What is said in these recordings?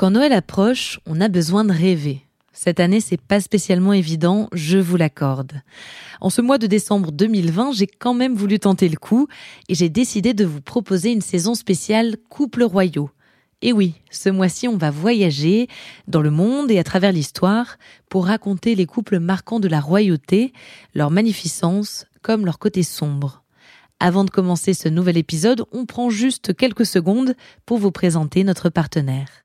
Quand Noël approche, on a besoin de rêver. Cette année, c'est pas spécialement évident, je vous l'accorde. En ce mois de décembre 2020, j'ai quand même voulu tenter le coup et j'ai décidé de vous proposer une saison spéciale Couple royaux. Et oui, ce mois-ci, on va voyager dans le monde et à travers l'histoire pour raconter les couples marquants de la royauté, leur magnificence comme leur côté sombre. Avant de commencer ce nouvel épisode, on prend juste quelques secondes pour vous présenter notre partenaire.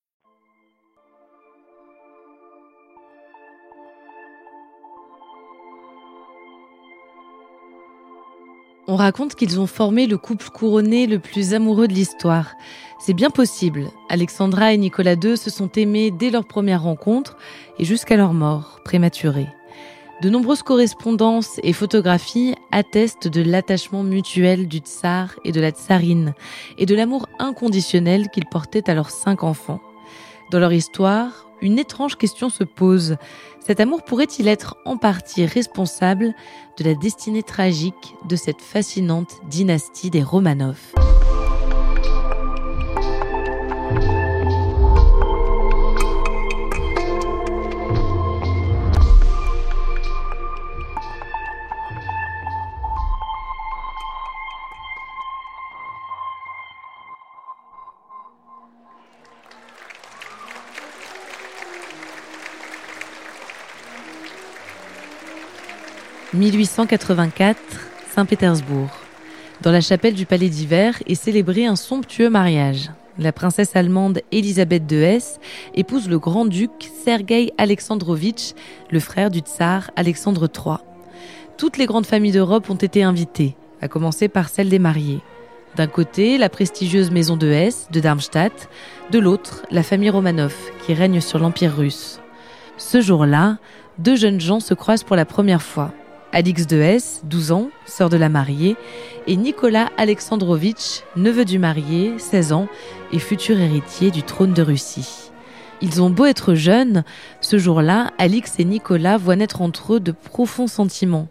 On raconte qu'ils ont formé le couple couronné le plus amoureux de l'histoire. C'est bien possible. Alexandra et Nicolas II se sont aimés dès leur première rencontre et jusqu'à leur mort prématurée. De nombreuses correspondances et photographies attestent de l'attachement mutuel du tsar et de la tsarine et de l'amour inconditionnel qu'ils portaient à leurs cinq enfants. Dans leur histoire, une étrange question se pose. Cet amour pourrait-il être en partie responsable de la destinée tragique de cette fascinante dynastie des Romanov? 1884, Saint-Pétersbourg. Dans la chapelle du Palais d'Hiver est célébré un somptueux mariage. La princesse allemande Elisabeth de Hesse épouse le grand-duc Sergei Alexandrovitch, le frère du tsar Alexandre III. Toutes les grandes familles d'Europe ont été invitées, à commencer par celle des mariés. D'un côté, la prestigieuse maison de Hesse, de Darmstadt, de l'autre, la famille Romanov, qui règne sur l'Empire russe. Ce jour-là, deux jeunes gens se croisent pour la première fois. Alix de Hesse, 12 ans, sœur de la mariée, et Nicolas Alexandrovitch, neveu du marié, 16 ans, et futur héritier du trône de Russie. Ils ont beau être jeunes, ce jour-là, Alix et Nicolas voient naître entre eux de profonds sentiments.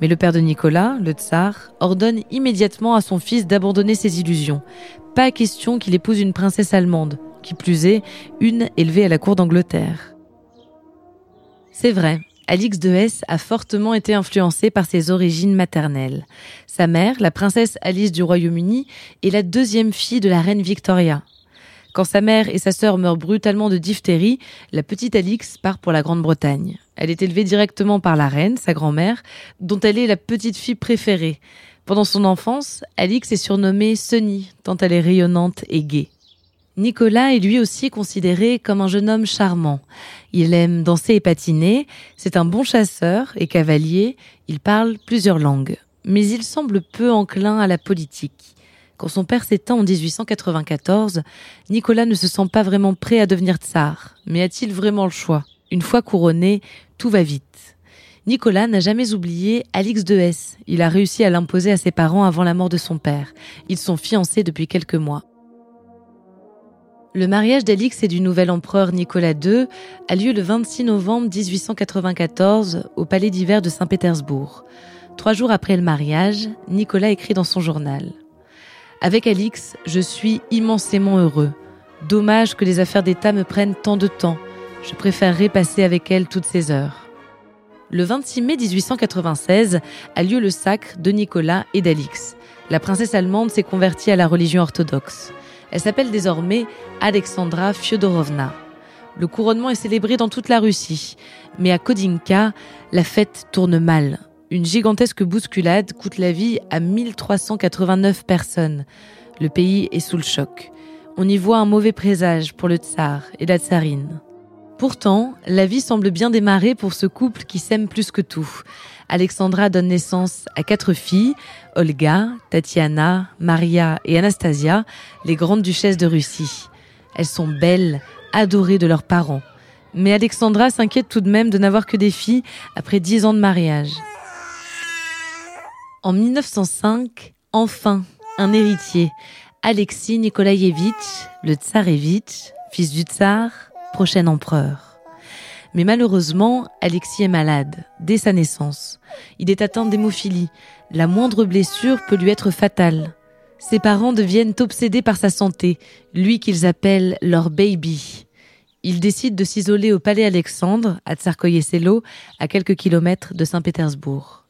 Mais le père de Nicolas, le tsar, ordonne immédiatement à son fils d'abandonner ses illusions. Pas question qu'il épouse une princesse allemande, qui plus est, une élevée à la cour d'Angleterre. C'est vrai, Alix de Hesse a fortement été influencée par ses origines maternelles. Sa mère, la princesse Alice du Royaume-Uni, est la deuxième fille de la reine Victoria. Quand sa mère et sa sœur meurent brutalement de diphtérie, la petite Alix part pour la Grande-Bretagne. Elle est élevée directement par la reine, sa grand-mère, dont elle est la petite fille préférée. Pendant son enfance, Alix est surnommée Sunny, tant elle est rayonnante et gaie. Nicolas est lui aussi considéré comme un jeune homme charmant. Il aime danser et patiner, c'est un bon chasseur et cavalier, il parle plusieurs langues. Mais il semble peu enclin à la politique. Quand son père s'éteint en 1894, Nicolas ne se sent pas vraiment prêt à devenir tsar. Mais a-t-il vraiment le choix? Une fois couronné, tout va vite. Nicolas n'a jamais oublié Alix de Hesse. Il a réussi à l'imposer à ses parents avant la mort de son père. Ils sont fiancés depuis quelques mois. Le mariage d'Alix et du nouvel empereur Nicolas II a lieu le 26 novembre 1894 au palais d'hiver de Saint-Pétersbourg. Trois jours après le mariage, Nicolas écrit dans son journal Avec Alix, je suis immensément heureux. Dommage que les affaires d'État me prennent tant de temps. Je préférerais passer avec elle toutes ces heures. Le 26 mai 1896 a lieu le sacre de Nicolas et d'Alix. La princesse allemande s'est convertie à la religion orthodoxe. Elle s'appelle désormais Alexandra Fyodorovna. Le couronnement est célébré dans toute la Russie, mais à Kodinka, la fête tourne mal. Une gigantesque bousculade coûte la vie à 1389 personnes. Le pays est sous le choc. On y voit un mauvais présage pour le tsar et la tsarine. Pourtant, la vie semble bien démarrer pour ce couple qui s'aime plus que tout. Alexandra donne naissance à quatre filles, Olga, Tatiana, Maria et Anastasia, les grandes duchesses de Russie. Elles sont belles, adorées de leurs parents. Mais Alexandra s'inquiète tout de même de n'avoir que des filles après dix ans de mariage. En 1905, enfin, un héritier, Alexis Nikolaïevitch, le tsarevitch, fils du tsar, prochain empereur. Mais malheureusement, Alexis est malade, dès sa naissance. Il est atteint d'hémophilie. La moindre blessure peut lui être fatale. Ses parents deviennent obsédés par sa santé, lui qu'ils appellent leur baby. Ils décident de s'isoler au palais Alexandre, à Tsarkoye-Selo, à quelques kilomètres de Saint-Pétersbourg.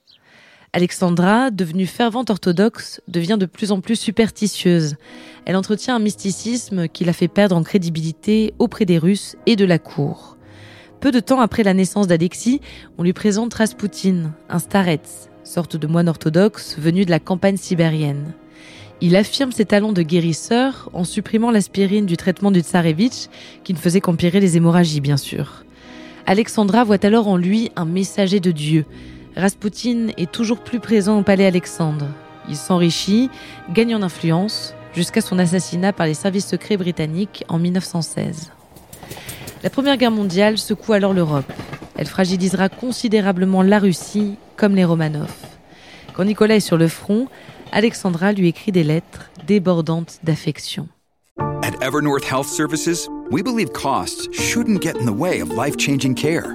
Alexandra, devenue fervente orthodoxe, devient de plus en plus superstitieuse. Elle entretient un mysticisme qui la fait perdre en crédibilité auprès des Russes et de la cour. Peu de temps après la naissance d'Alexis, on lui présente Raspoutine, un starets, sorte de moine orthodoxe venu de la campagne sibérienne. Il affirme ses talents de guérisseur en supprimant l'aspirine du traitement du tsarevitch, qui ne faisait qu'empirer les hémorragies, bien sûr. Alexandra voit alors en lui un messager de Dieu. Raspoutine est toujours plus présent au palais Alexandre. Il s'enrichit, gagne en influence, jusqu'à son assassinat par les services secrets britanniques en 1916. La Première Guerre mondiale secoue alors l'Europe. Elle fragilisera considérablement la Russie, comme les Romanov. Quand Nicolas est sur le front, Alexandra lui écrit des lettres débordantes d'affection. At Evernorth Health Services, we believe costs shouldn't get in the way of life-changing care,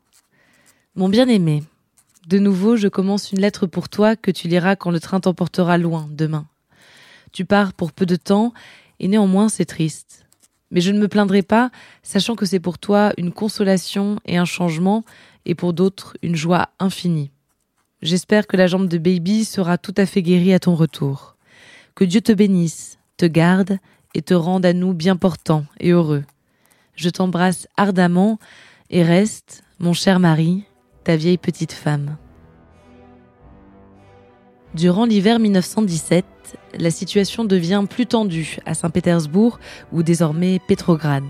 Mon bien-aimé, de nouveau, je commence une lettre pour toi que tu liras quand le train t'emportera loin demain. Tu pars pour peu de temps et néanmoins c'est triste. Mais je ne me plaindrai pas, sachant que c'est pour toi une consolation et un changement, et pour d'autres une joie infinie. J'espère que la jambe de baby sera tout à fait guérie à ton retour. Que Dieu te bénisse, te garde et te rende à nous bien portants et heureux. Je t'embrasse ardemment et reste, mon cher mari, ta vieille petite femme. Durant l'hiver 1917, la situation devient plus tendue à Saint-Pétersbourg ou désormais Pétrograd.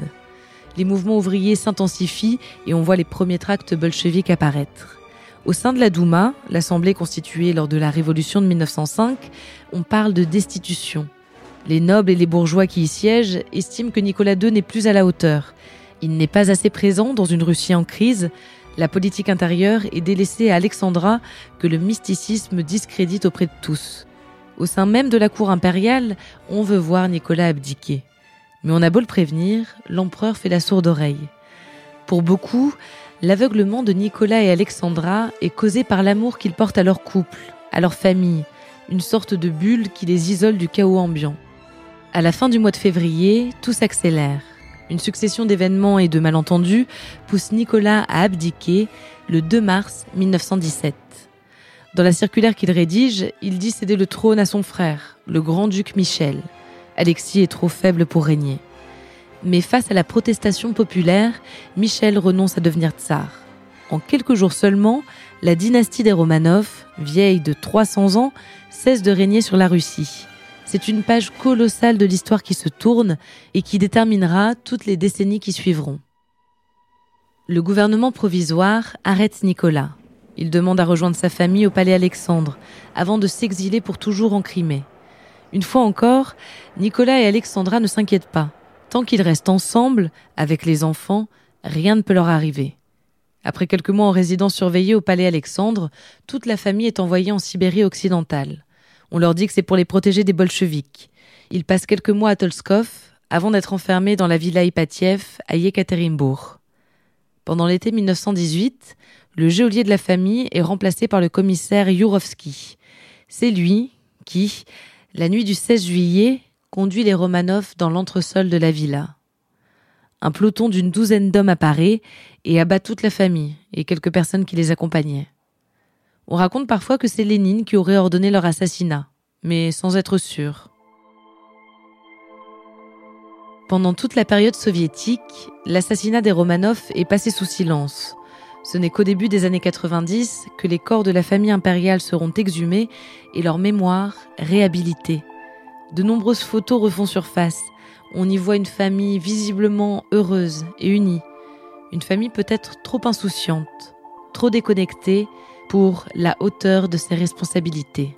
Les mouvements ouvriers s'intensifient et on voit les premiers tracts bolcheviques apparaître. Au sein de la Douma, l'assemblée constituée lors de la révolution de 1905, on parle de destitution. Les nobles et les bourgeois qui y siègent estiment que Nicolas II n'est plus à la hauteur. Il n'est pas assez présent dans une Russie en crise. La politique intérieure est délaissée à Alexandra que le mysticisme discrédite auprès de tous. Au sein même de la cour impériale, on veut voir Nicolas abdiquer. Mais on a beau le prévenir, l'empereur fait la sourde oreille. Pour beaucoup, L'aveuglement de Nicolas et Alexandra est causé par l'amour qu'ils portent à leur couple, à leur famille, une sorte de bulle qui les isole du chaos ambiant. À la fin du mois de février, tout s'accélère. Une succession d'événements et de malentendus pousse Nicolas à abdiquer le 2 mars 1917. Dans la circulaire qu'il rédige, il dit céder le trône à son frère, le grand-duc Michel. Alexis est trop faible pour régner. Mais face à la protestation populaire, Michel renonce à devenir tsar. En quelques jours seulement, la dynastie des Romanov, vieille de 300 ans, cesse de régner sur la Russie. C'est une page colossale de l'histoire qui se tourne et qui déterminera toutes les décennies qui suivront. Le gouvernement provisoire arrête Nicolas. Il demande à rejoindre sa famille au palais Alexandre, avant de s'exiler pour toujours en Crimée. Une fois encore, Nicolas et Alexandra ne s'inquiètent pas. Tant qu'ils restent ensemble, avec les enfants, rien ne peut leur arriver. Après quelques mois en résidence surveillée au palais Alexandre, toute la famille est envoyée en Sibérie occidentale. On leur dit que c'est pour les protéger des bolcheviks. Ils passent quelques mois à Tolskov, avant d'être enfermé dans la villa Ipatiev à Yekaterinbourg. Pendant l'été 1918, le geôlier de la famille est remplacé par le commissaire Yurovsky. C'est lui qui, la nuit du 16 juillet, conduit les Romanov dans l'entresol de la villa. Un peloton d'une douzaine d'hommes apparaît et abat toute la famille et quelques personnes qui les accompagnaient. On raconte parfois que c'est Lénine qui aurait ordonné leur assassinat, mais sans être sûr. Pendant toute la période soviétique, l'assassinat des Romanov est passé sous silence. Ce n'est qu'au début des années 90 que les corps de la famille impériale seront exhumés et leur mémoire réhabilitée. De nombreuses photos refont surface. On y voit une famille visiblement heureuse et unie. Une famille peut-être trop insouciante, trop déconnectée pour la hauteur de ses responsabilités.